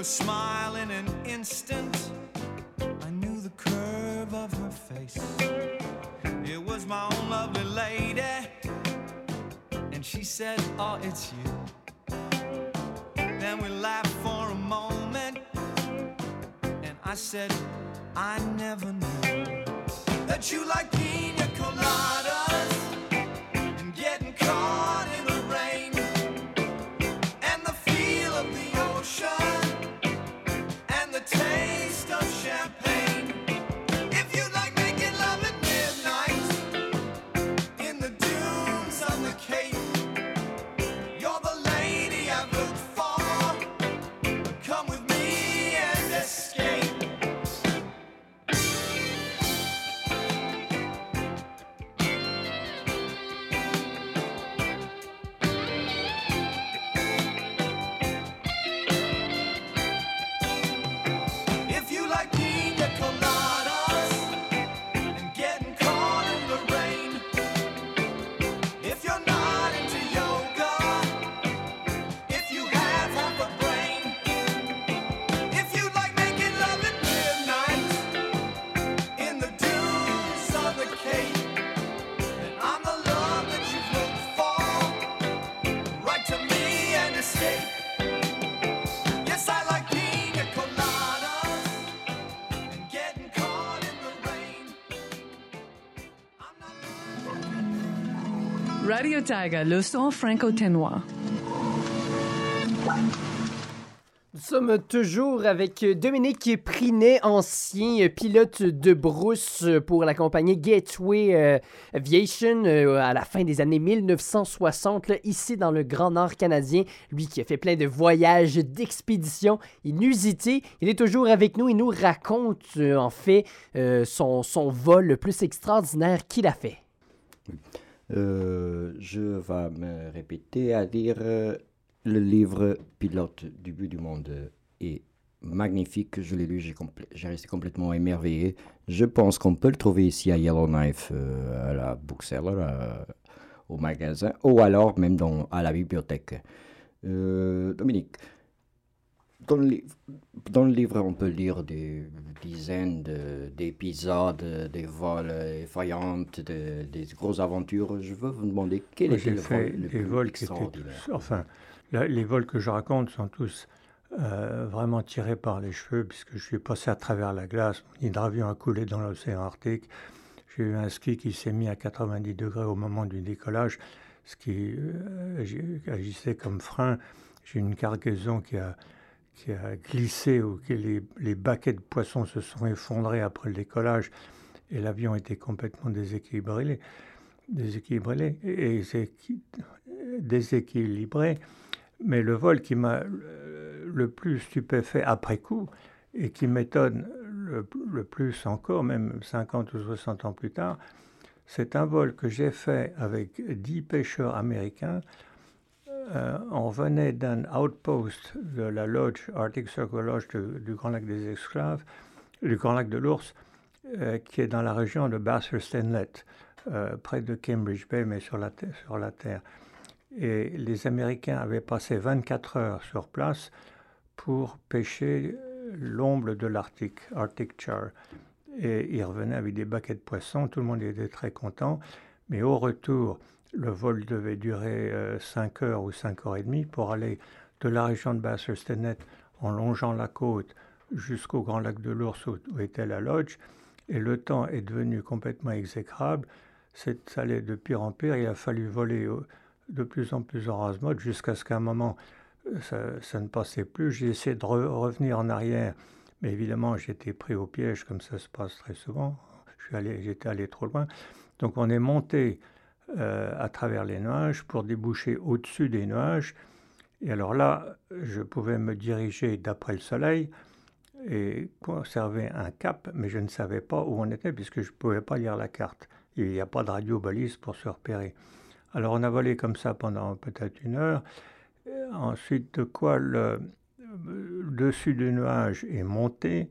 Knew smile in an instant, I knew the curve of her face. It was my own lovely lady, and she said, Oh, it's you. Then we laughed for a moment, and I said, I never knew that you like pina Le son franco-ténois. Nous sommes toujours avec Dominique Prinet, ancien pilote de brousse pour la compagnie Gateway euh, Aviation euh, à la fin des années 1960, là, ici dans le Grand Nord canadien. Lui qui a fait plein de voyages, d'expéditions inusités. Il est toujours avec nous. Il nous raconte euh, en fait euh, son, son vol le plus extraordinaire qu'il a fait. Euh, je vais me répéter à dire euh, le livre Pilote du but du monde est magnifique. Je l'ai lu, j'ai resté complètement émerveillé. Je pense qu'on peut le trouver ici à Yellowknife, euh, à la bookseller, au magasin, ou alors même dans, à la bibliothèque. Dominique, dans le, livre, dans le livre, on peut lire des dizaines de- d'épisodes, des vols effrayants, de- des grosses aventures. Je veux vous demander quel était le fait vol le plus vols qui étaient extraordinaire. tous- Enfin, la- les vols que je raconte sont tous euh, vraiment tirés par les cheveux, puisque je suis passé à travers la glace. Mon hydravion a coulé dans l'océan Arctique. J'ai eu un ski qui s'est mis à 90 degrés au moment du décollage, ce qui euh, agi- agissait comme frein. J'ai une cargaison qui a, qui a glissé, ou que les, les baquets de poissons se sont effondrés après le décollage, et l'avion était complètement déséquilibré déséquilibré, et déséquilibré. Mais le vol qui m'a le plus stupéfait après coup et qui m'étonne le, le plus encore, même 50 ou 60 ans plus tard, c'est un vol que j'ai fait avec 10 pêcheurs américains. Euh, on venait d'un outpost de la lodge, Arctic Circle Lodge du Grand Lac des Esclaves, du Grand Lac de l'Ours, euh, qui est dans la région de Bathurst Inlet, euh, près de Cambridge Bay, mais sur la, sur la Terre. Et les Américains avaient passé 24 heures sur place pour pêcher l'omble de l'Arctique, Arctic char. Et ils revenaient avec des baquets de poissons, tout le monde était très content. Mais au retour, le vol devait durer 5 heures ou 5 heures et demie pour aller de la région de Bathurst Inlet en longeant la côte jusqu'au Grand Lac de l'Ours où, était la lodge. Et le temps est devenu complètement exécrable. Ça allait de pire en pire. Il a fallu voler au- de plus en plus en rase-mode jusqu'à ce qu'à un moment, euh, ça, ne passait plus. J'ai essayé de re- revenir en arrière, mais évidemment, j'étais pris au piège, comme ça se passe très souvent. J'étais allé trop loin. Donc, on est monté euh, à travers les nuages pour déboucher au-dessus des nuages. Et alors là, je pouvais me diriger d'après le soleil et conserver un cap, mais je ne savais pas où on était puisque je ne pouvais pas lire la carte. Il n'y a pas de radio balise pour se repérer. Alors on a volé comme ça pendant peut-être une heure. Euh, Ensuite de quoi le, le dessus du nuage est monté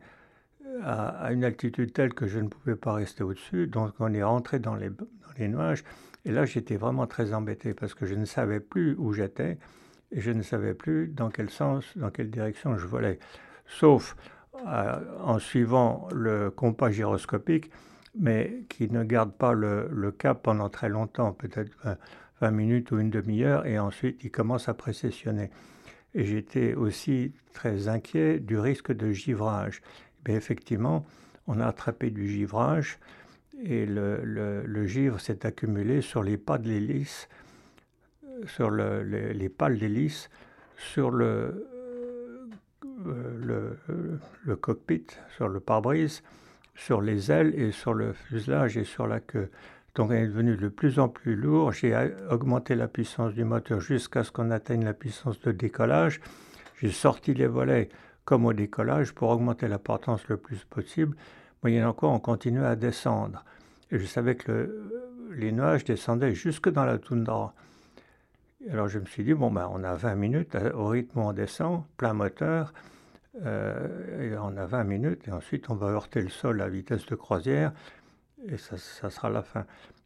à, à une altitude telle que je ne pouvais pas rester au-dessus. Donc on est rentré dans les, dans les nuages. Et là j'étais vraiment très embêté parce que je ne savais plus où j'étais et je ne savais plus dans quel sens, dans quelle direction je volais. Sauf euh, en suivant le compas gyroscopique, mais qui ne garde pas le, cap pendant très longtemps, peut-être 20, 20 minutes ou une demi-heure, et ensuite il commence à précessionner. Et j'étais aussi très inquiet du risque de givrage. Mais effectivement, on a attrapé du givrage et le, givre s'est accumulé sur les pas de l'hélice, euh, sur le- les, les pales d'hélice, sur le, euh, euh, le cockpit, sur le pare-brise, sur les ailes et sur le fuselage et sur la queue. Donc, il est devenu de plus en plus lourd. J'ai augmenté la puissance du moteur jusqu'à ce qu'on atteigne la puissance de décollage. J'ai sorti les volets comme au décollage pour augmenter la portance le plus possible. Moyennant quoi, on continuait à descendre. Et je savais que le- les nuages descendaient jusque dans la toundra. Alors je me suis dit, bon, ben, on a 20 minutes, euh, au rythme où on descend, plein moteur, euh, et on a 20 minutes, et ensuite on va heurter le sol à vitesse de croisière, et ça, sera la fin.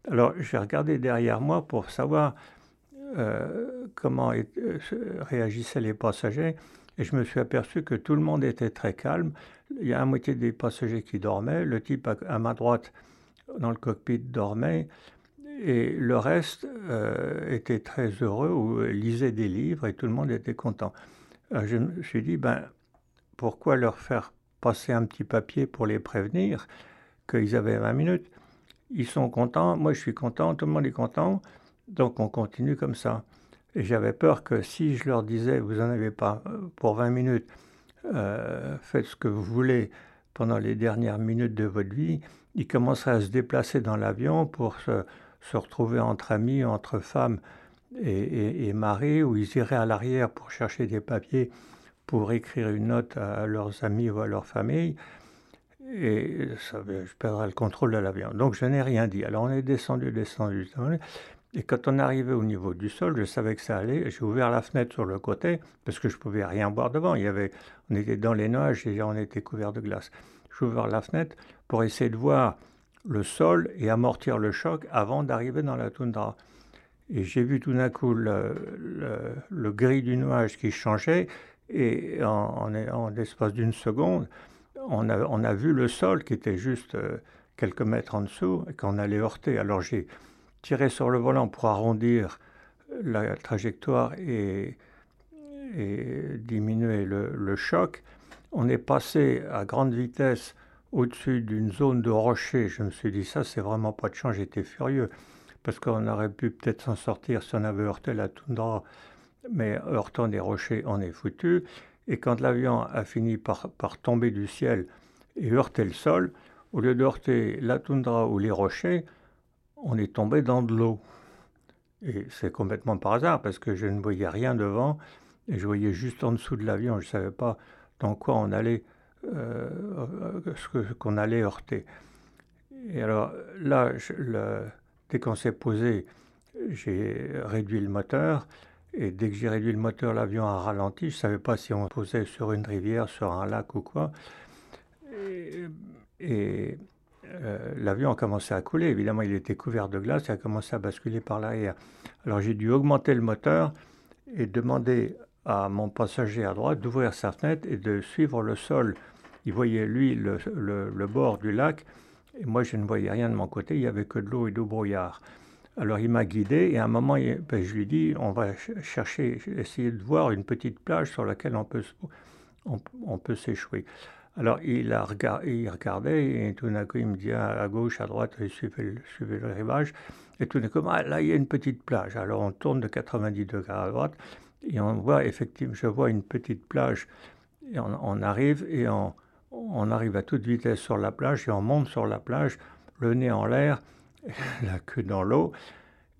Alors j'ai regardé derrière moi pour savoir euh, comment réagissaient les passagers, et je me suis aperçu que tout le monde était très calme. Il y a la moitié des passagers qui dormaient, le type à, ma droite dans le cockpit dormait, et le reste euh, était très heureux ou lisait des livres et tout le monde était content. Alors je me suis dit, ben, pourquoi leur faire passer un petit papier pour les prévenir qu'ils avaient 20 minutes? Ils sont contents, moi je suis content, tout le monde est content. Donc on continue comme ça. Et j'avais peur que si je leur disais, vous n'en avez pas euh, pour 20 minutes, euh, faites ce que vous voulez pendant les dernières minutes de votre vie, ils commenceraient à se déplacer dans l'avion pour se, retrouver entre amis, entre femmes et, maris, ou ils iraient à l'arrière pour chercher des papiers pour écrire une note à leurs amis ou à leur famille. Et ça, je perdrais le contrôle de l'avion. Donc je n'ai rien dit. Alors on est descendu, descendu, descendu. Et quand on arrivait au niveau du sol, je savais que ça allait. J'ai ouvert la fenêtre sur le côté parce que je pouvais rien voir devant. Il y avait, on était dans les nuages et on était couvert de glace. J'ai ouvert la fenêtre pour essayer de voir le sol et amortir le choc avant d'arriver dans la toundra. Et j'ai vu tout d'un coup le, gris du nuage qui changeait et en l'espace d'une seconde, on a, on a, vu le sol qui était juste euh, quelques mètres en dessous et qu'on allait heurter. Alors j'ai tiré sur le volant pour arrondir la trajectoire et, diminuer le, choc. On est passé à grande vitesse au-dessus d'une zone de rocher. Je me suis dit, ça, c'est vraiment pas de chance. J'étais furieux parce qu'on aurait pu peut-être s'en sortir si on avait heurté la toundra. Mais heurtant des rochers, on est foutu. Et quand l'avion a fini par, par, tomber du ciel et heurter le sol, au lieu de heurter la toundra ou les rochers, on est tombé dans de l'eau. Et c'est complètement par hasard parce que je ne voyais rien devant et je voyais juste en dessous de l'avion. Je ne savais pas dans quoi on allait, euh, ce qu'on allait heurter. Et alors là, dès qu'on s'est posé, j'ai réduit le moteur. Et dès que j'ai réduit le moteur, l'avion a ralenti. Je ne savais pas si on posait sur une rivière, sur un lac ou quoi. Et euh, l'avion a commencé à couler. Évidemment, il était couvert de glace et a commencé à basculer par l'arrière. Alors j'ai dû augmenter le moteur et demander à mon passager à droite d'ouvrir sa fenêtre et de suivre le sol. Il voyait, lui, le, bord du lac. Et moi, je ne voyais rien de mon côté. Il n'y avait que de l'eau et du brouillard. Alors il m'a guidé et à un moment, ben, je lui dis, on va chercher, essayer de voir une petite plage sur laquelle on peut s'échouer. Alors il, a il regardait et tout d'un coup il me dit à, gauche, à droite, il suivait, suivait le rivage. Et tout d'un coup, ah, là il y a une petite plage. Alors on tourne de 90 degrés à droite et on voit effectivement, je vois une petite plage. Et on, arrive et on, arrive à toute vitesse sur la plage et on monte sur la plage, le nez en l'air [laughs] la queue dans l'eau.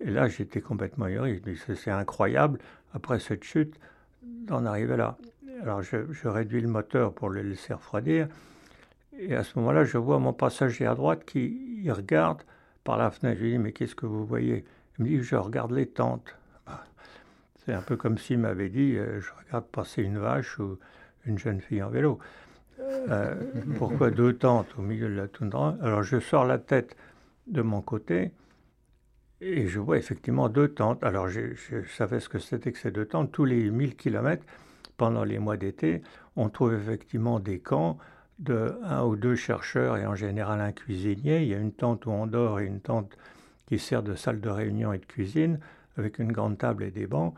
Et là, j'étais complètement ahuri. C'est incroyable, après cette chute, d'en arriver là. Alors, je, je, réduis le moteur pour le laisser refroidir. Et à ce moment-là, je vois mon passager à droite qui il regarde par la fenêtre. Je lui dis, mais qu'est-ce que vous voyez? Il me dit, je regarde les tentes. [laughs] C'est un peu comme s'il m'avait dit, euh, je regarde passer une vache ou une jeune fille en vélo. Euh, [laughs] pourquoi deux tentes au milieu de la toundra? Alors, je sors la tête de mon côté et je vois effectivement deux tentes. Alors je, je savais ce que c'était que ces deux tentes. Tous les 1000 km, pendant les mois d'été, on trouve effectivement des camps de un ou deux chercheurs et en général un cuisinier. Il y a une tente où on dort et une tente qui sert de salle de réunion et de cuisine avec une grande table et des bancs.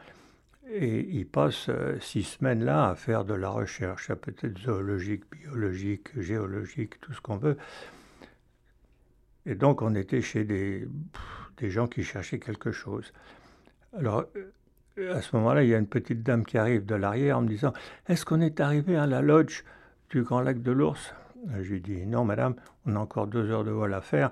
Et ils passent euh, six semaines là à faire de la recherche, peut être zoologique, biologique, géologique, tout ce qu'on veut. Et donc on était chez des, des gens qui cherchaient quelque chose. Alors à ce moment-là, il y a une petite dame qui arrive de l'arrière en me disant Est-ce qu'on est arrivé à la lodge du Grand Lac de l'Ours? Je lui dis Non, madame, on a encore deux heures de vol à faire.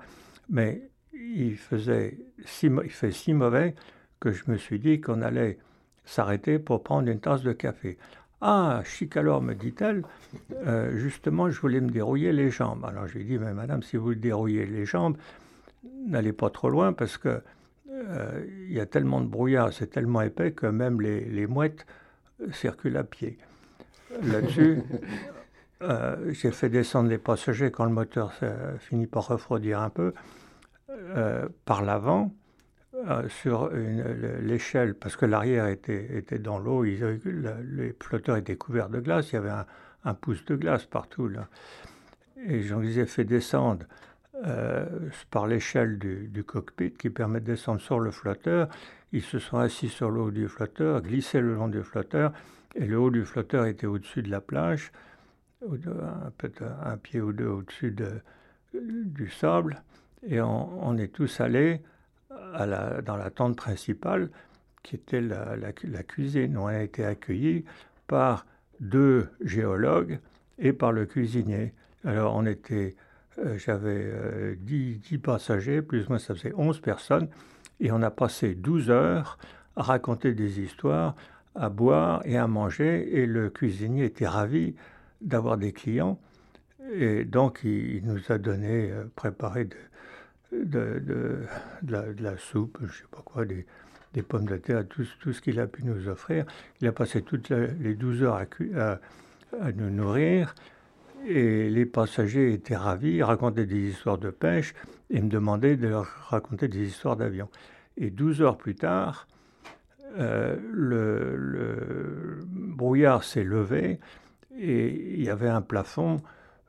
Mais il, faisait si, fait si mauvais que je me suis dit qu'on allait s'arrêter pour prendre une tasse de café. Ah, chic alors, me dit-elle, euh, justement, je voulais me dérouiller les jambes. Alors je lui dis, mais madame, si vous dérouillez les jambes, n'allez pas trop loin parce que il y a tellement de brouillard, c'est tellement épais que même les, les mouettes circulent à pied. Là-dessus, [laughs] euh, j'ai fait descendre les passagers quand le moteur finit par refroidir un peu euh, par l'avant euh, sur l'échelle, parce que l'arrière était, était, dans l'eau, les flotteurs étaient couverts de glace, il y avait un, un pouce de glace partout. Là. Et j'en les ai fait descendre euh, par l'échelle du, cockpit qui permet de descendre sur le flotteur. Ils se sont assis sur le haut du flotteur, glissé le long du flotteur, et le haut du flotteur était au-dessus de la plage, peut-être un pied ou deux au-dessus de, du sable. Et on, est tous allés dans la tente principale, qui était la, la la cuisine. On a été accueillis par deux géologues et par le cuisinier. Alors on était, j'avais euh, 10, 10 passagers, plus ou moins ça faisait 11 personnes, et on a passé 12 heures à raconter des histoires, à boire et à manger, et le cuisinier était ravi d'avoir des clients, et donc il, nous a donné, euh, préparé de, de, de- la, soupe, je sais pas quoi, des, des pommes de terre, tout, tout ce qu'il a pu nous offrir. Il a passé toutes les 12 heures à- à nous nourrir. Et les passagers étaient ravis, racontaient des histoires de pêche et me demandaient de leur raconter des histoires d'avion. Et 12 heures plus tard, euh, le, le brouillard s'est levé et il y avait un plafond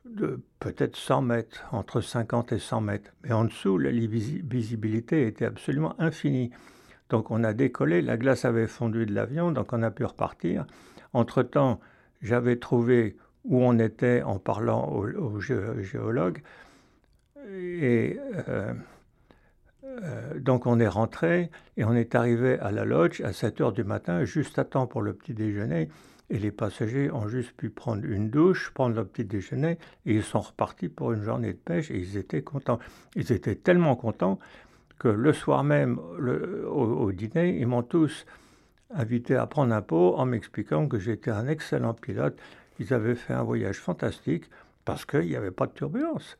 de peut-être 100 mètres, entre 50 et 100 mètres. Mais en dessous, la visi- visibilité était absolument infinie. Donc on a décollé, la glace avait fondu de l'avion, donc on a pu repartir. Entre-temps, j'avais trouvé où on était en parlant au, au gé- géologue. Et euh, euh, donc on est rentré et on est arrivé à la lodge à 7 heures du matin, juste à temps pour le petit déjeuner. Et les passagers ont juste pu prendre une douche, prendre leur petit déjeuner, et ils sont repartis pour une journée de pêche, et ils étaient contents. Ils étaient tellement contents que le soir même, le- au, au dîner, ils m'ont tous invité à prendre un pot en m'expliquant que j'étais un excellent pilote. Ils avaient fait un voyage fantastique parce qu'il n'y avait pas de turbulence.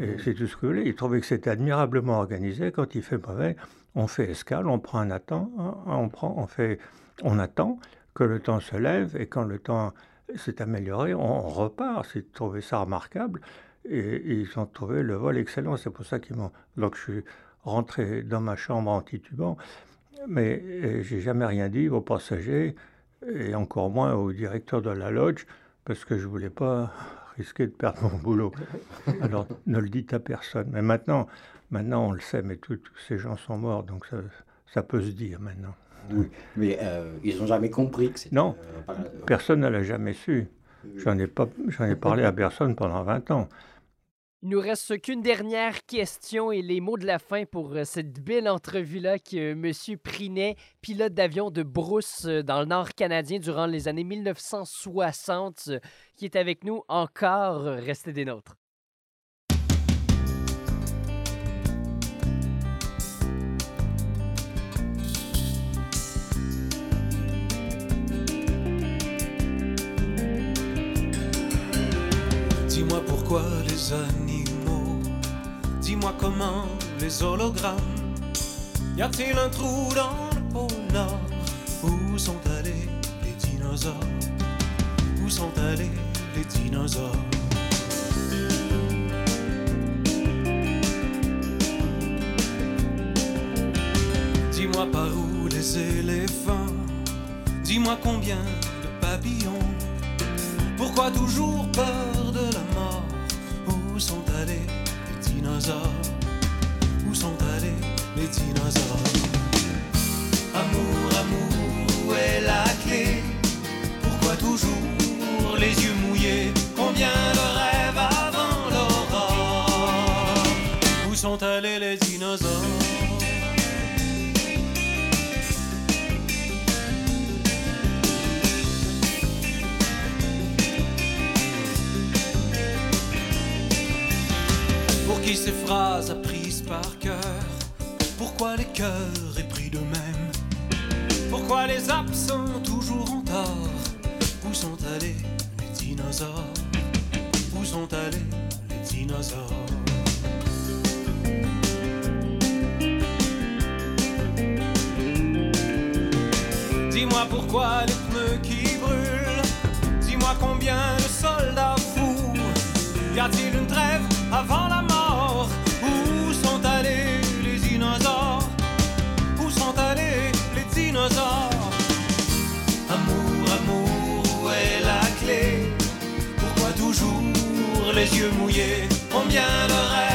Et c'est tout ce que vous voulez. Ils trouvaient que c'était admirablement organisé. Quand il fait mauvais, on fait escale, on prend un attend, on, prend, on, fait, on attend que le temps se lève et quand le temps s'est amélioré, on, on repart. Ils trouvaient ça remarquable et, et ils ont trouvé le vol excellent. C'est pour ça qu'ils m'ont. Donc je suis rentré dans ma chambre en titubant, mais j'ai jamais rien dit aux passagers et encore moins au directeur de la lodge parce que je voulais pas risquer de perdre mon boulot. [laughs] Alors ne le dites à personne. Mais maintenant, maintenant on le sait, mais tous ces gens sont morts, donc ça, ça peut se dire maintenant. Oui, mais euh, ils n'ont jamais compris que c'était... Non, euh, par- personne ne l'a jamais su. J'en ai, pas, j'en ai parlé à personne pendant 20 ans. Il nous reste qu'une dernière question et les mots de la fin pour euh, cette belle entrevue-là que M. Prinet, pilote d'avion de Brousse euh, dans le nord canadien durant les années 1960, euh, qui est avec nous encore. euh, Restez des nôtres. Dis-moi pourquoi les animaux Comment les hologrammes. Y a-t-il un trou dans le pôle Nord? Où sont allés les dinosaures? Où sont allés les dinosaures? Dis-moi par où les éléphants? Dis-moi combien de papillons? Pourquoi toujours peur de la mort? Où sont allés Où sont allés les dinosaures? Amour, amour, où est la clé. Pourquoi toujours les yeux mouillés? Combien de rêves avant l'aurore? Où sont allés les dinosaures? Qui ces phrases apprises par cœur. Pourquoi les cœurs épris d'eux-mêmes? Pourquoi les absents toujours en tort? Où sont allés les dinosaures? Où sont allés les dinosaures? Dis-moi pourquoi les pneus qui brûlent. Dis-moi combien de soldats fous Y a-t-il une trêve avant la mort? Les yeux mouillés Combien de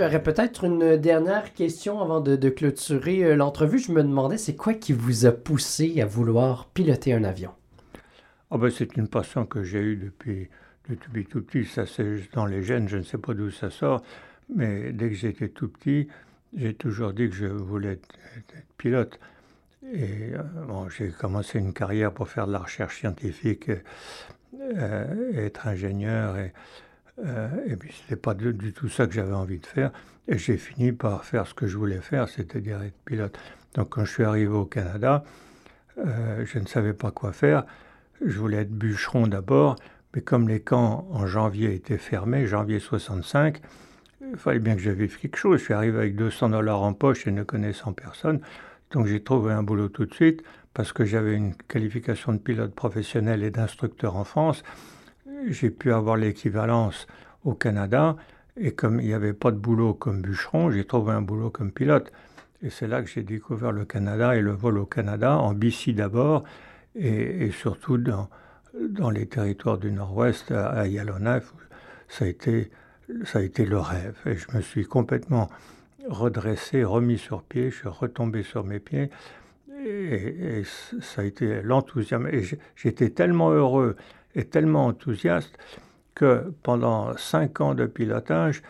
j'aurais peut-être une dernière question avant de, clôturer euh, l'entrevue. Je me demandais, c'est quoi qui vous a poussé à vouloir piloter un avion? Ah ben, c'est une passion que j'ai eue depuis, depuis tout petit. Ça, c'est dans les gènes, je ne sais pas d'où ça sort. Mais dès que j'étais tout petit, j'ai toujours dit que je voulais être, pilote. Et euh, bon, j'ai commencé une carrière pour faire de la recherche scientifique, euh, être ingénieur. Et, euh, et puis, ce n'était pas du, tout ça que j'avais envie de faire. Et j'ai fini par faire ce que je voulais faire, c'est-à-dire être pilote. Donc, quand je suis arrivé au Canada, euh, je ne savais pas quoi faire. Je voulais être bûcheron d'abord, mais comme les camps en janvier étaient fermés, janvier 65, il fallait bien que j'avais quelque chose. Je suis arrivé avec 200 dollars en poche et ne connaissant personne. Donc j'ai trouvé un boulot tout de suite parce que j'avais une qualification de pilote professionnel et d'instructeur en France. J'ai pu avoir l'équivalence au Canada et comme il n'y avait pas de boulot comme bûcheron, j'ai trouvé un boulot comme pilote. Et c'est là que j'ai découvert le Canada et le vol au Canada, en BC d'abord, et, surtout dans, les territoires du Nord-Ouest, à, Yellowknife. Ça a, été, ça a été le rêve. Et je me suis complètement redressé, remis sur pied, je suis retombé sur mes pieds. Et ça a été l'enthousiasme. Et j'étais tellement heureux et tellement enthousiaste que pendant cinq ans de pilotage,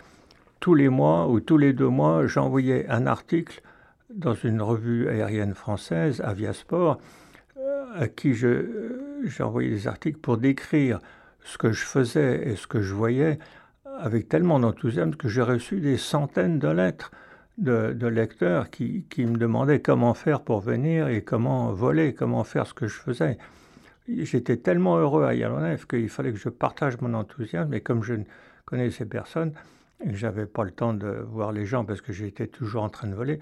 tous les mois ou tous les deux mois, j'envoyais un article dans une revue aérienne française, Aviasport, à qui j'envoyais des articles pour décrire ce que je faisais et ce que je voyais avec tellement d'enthousiasme que j'ai reçu des centaines de lettres de, de lecteurs qui, qui, me demandaient comment faire pour venir et comment voler, comment faire ce que je faisais. J'étais tellement heureux à Yellowknife qu'il fallait que je partage mon enthousiasme et comme je ne connaissais personne et que j'avais pas le temps de voir les gens parce que j'étais toujours en train de voler,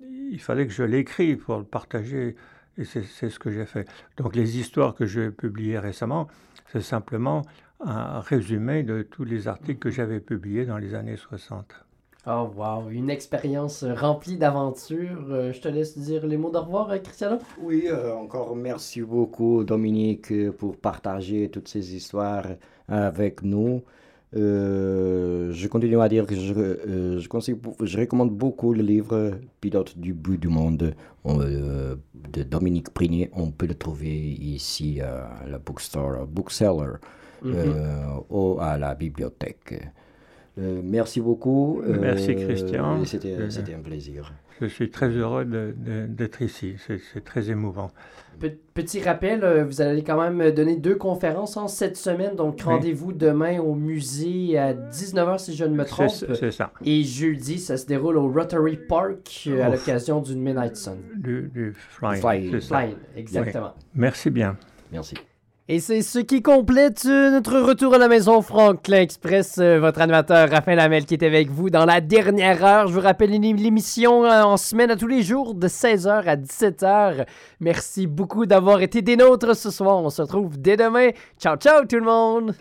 il fallait que je l'écrive pour le partager et c'est ce que j'ai fait. Donc les histoires que j'ai publiées récemment, c'est simplement un résumé de tous les articles que j'avais publiés dans les années 60. Oh wow, une expérience remplie d'aventures. Euh, je te laisse dire les mots de revoir, Cristiano. Oui, euh, encore merci beaucoup Dominique pour partager toutes ces histoires avec nous. Euh, je continue à dire que je, euh, je, conseille, je, recommande beaucoup le livre Pilote du bout du monde euh, de Dominique Prigné. On peut le trouver ici à la bookstore, bookseller mm -hmm. ou à la bibliothèque. Merci beaucoup. Merci Christian. C'était un plaisir. Je suis très heureux d'être ici. C'est très émouvant. Petit rappel, vous allez quand même donner deux conférences en cette semaine. Donc, rendez-vous oui. demain au musée à 19h, si je ne me trompe. C'est ça. Et jeudi, ça se déroule au Rotary Park à l'occasion d'une Midnight Sun. Du, du flying. Flying, flying exactement. Oui. Merci bien. Merci. Et c'est ce qui complète euh, notre retour à la maison Franklin Express. Euh, votre animateur Raphaël Lamel qui est avec vous dans la dernière heure. Je vous rappelle l'é- l'émission euh, en semaine à tous les jours de 16h à 17h. Merci beaucoup d'avoir été des nôtres ce soir. On se retrouve dès demain. Ciao ciao tout le monde!